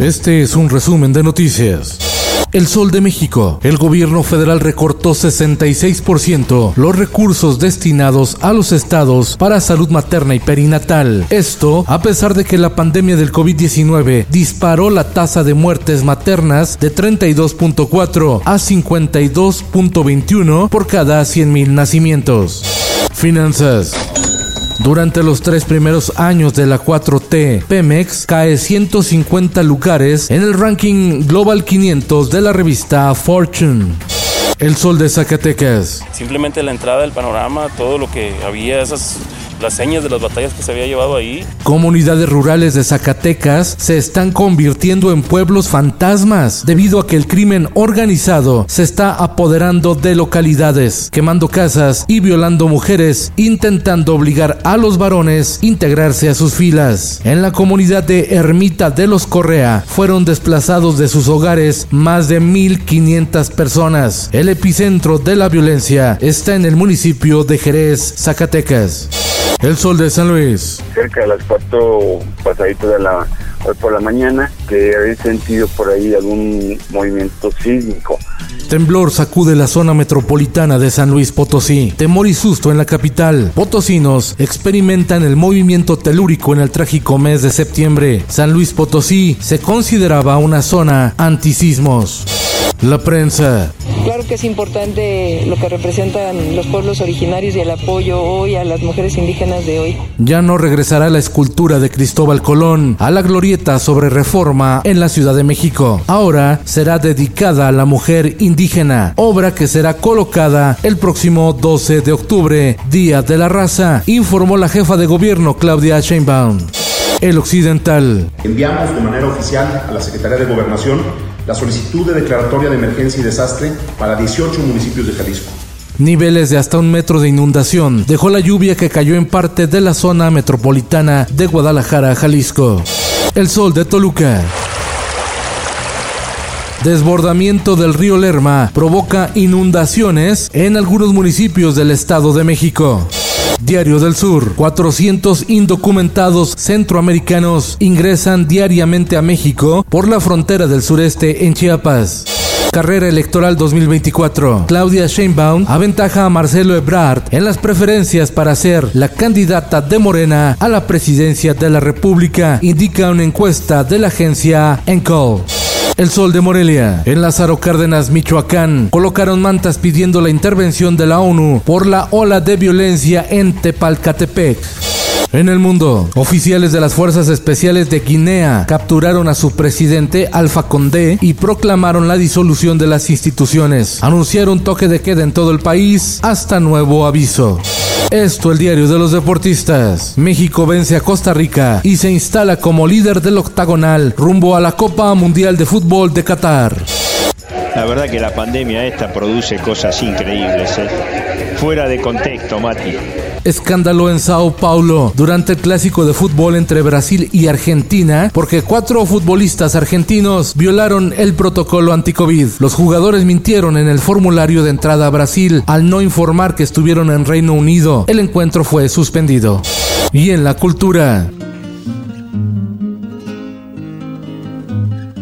Este es un resumen de noticias. El Sol de México. El gobierno federal recortó 66% los recursos destinados a los estados para salud materna y perinatal. Esto a pesar de que la pandemia del COVID-19 disparó la tasa de muertes maternas de 32.4 a 52.21 por cada 100.000 nacimientos. Finanzas. Durante los tres primeros años de la 4T, Pemex cae 150 lugares en el ranking Global 500 de la revista Fortune. El sol de Zacatecas. Simplemente la entrada del panorama, todo lo que había, esas las señas de las batallas que se había llevado ahí. Comunidades rurales de Zacatecas se están convirtiendo en pueblos fantasmas debido a que el crimen organizado se está apoderando de localidades, quemando casas y violando mujeres, intentando obligar a los varones a integrarse a sus filas. En la comunidad de Ermita de los Correa fueron desplazados de sus hogares más de 1.500 personas. El epicentro de la violencia está en el municipio de Jerez, Zacatecas. El sol de San Luis. Cerca de las cuatro pasaditas de la hoy por la mañana, que había sentido por ahí algún movimiento sísmico. Temblor sacude la zona metropolitana de San Luis Potosí. Temor y susto en la capital. Potosinos experimentan el movimiento telúrico en el trágico mes de septiembre. San Luis Potosí se consideraba una zona antisismos. La prensa. Claro que es importante lo que representan los pueblos originarios y el apoyo hoy a las mujeres indígenas de hoy. Ya no regresará la escultura de Cristóbal Colón a la glorieta sobre reforma en la Ciudad de México. Ahora será dedicada a la mujer indígena, obra que será colocada el próximo 12 de octubre, Día de la Raza, informó la jefa de gobierno Claudia Sheinbaum. El Occidental. Enviamos de manera oficial a la Secretaría de Gobernación la solicitud de declaratoria de emergencia y desastre para 18 municipios de Jalisco. Niveles de hasta un metro de inundación dejó la lluvia que cayó en parte de la zona metropolitana de Guadalajara, Jalisco. El sol de Toluca. Desbordamiento del río Lerma provoca inundaciones en algunos municipios del Estado de México. Diario del Sur. 400 indocumentados centroamericanos ingresan diariamente a México por la frontera del sureste en Chiapas. Carrera electoral 2024. Claudia Sheinbaum aventaja a Marcelo Ebrard en las preferencias para ser la candidata de Morena a la presidencia de la República, indica una encuesta de la agencia Encol. El Sol de Morelia. En Lázaro Cárdenas, Michoacán, colocaron mantas pidiendo la intervención de la ONU por la ola de violencia en Tepalcatepec. En el mundo, oficiales de las Fuerzas Especiales de Guinea capturaron a su presidente Alfa Condé y proclamaron la disolución de las instituciones. Anunciaron toque de queda en todo el país hasta nuevo aviso. Esto el diario de los deportistas. México vence a Costa Rica y se instala como líder del octagonal rumbo a la Copa Mundial de Fútbol de Qatar. La verdad que la pandemia esta produce cosas increíbles, ¿eh? fuera de contexto, Mati. Escándalo en Sao Paulo durante el clásico de fútbol entre Brasil y Argentina porque cuatro futbolistas argentinos violaron el protocolo anti-COVID. Los jugadores mintieron en el formulario de entrada a Brasil al no informar que estuvieron en Reino Unido. El encuentro fue suspendido. Y en la cultura.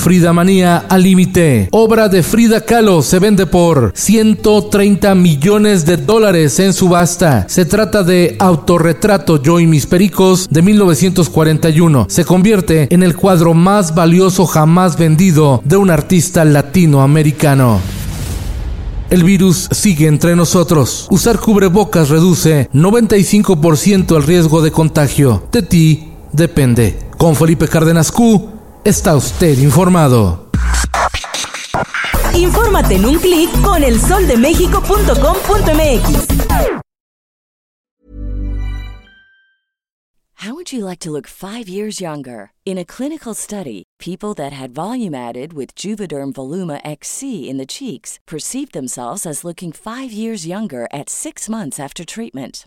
Frida Manía al límite. Obra de Frida Kahlo se vende por 130 millones de dólares en subasta. Se trata de Autorretrato Yo y mis pericos de 1941. Se convierte en el cuadro más valioso jamás vendido de un artista latinoamericano. El virus sigue entre nosotros. Usar cubrebocas reduce 95% el riesgo de contagio. De ti depende. Con Felipe Cárdenas Q está usted informado. Infórmate en un clic con elsoldemexico.com.mx. How would you like to look five years younger? In a clinical study, people that had volume added with Juvederm Voluma XC in the cheeks perceived themselves as looking five years younger at six months after treatment.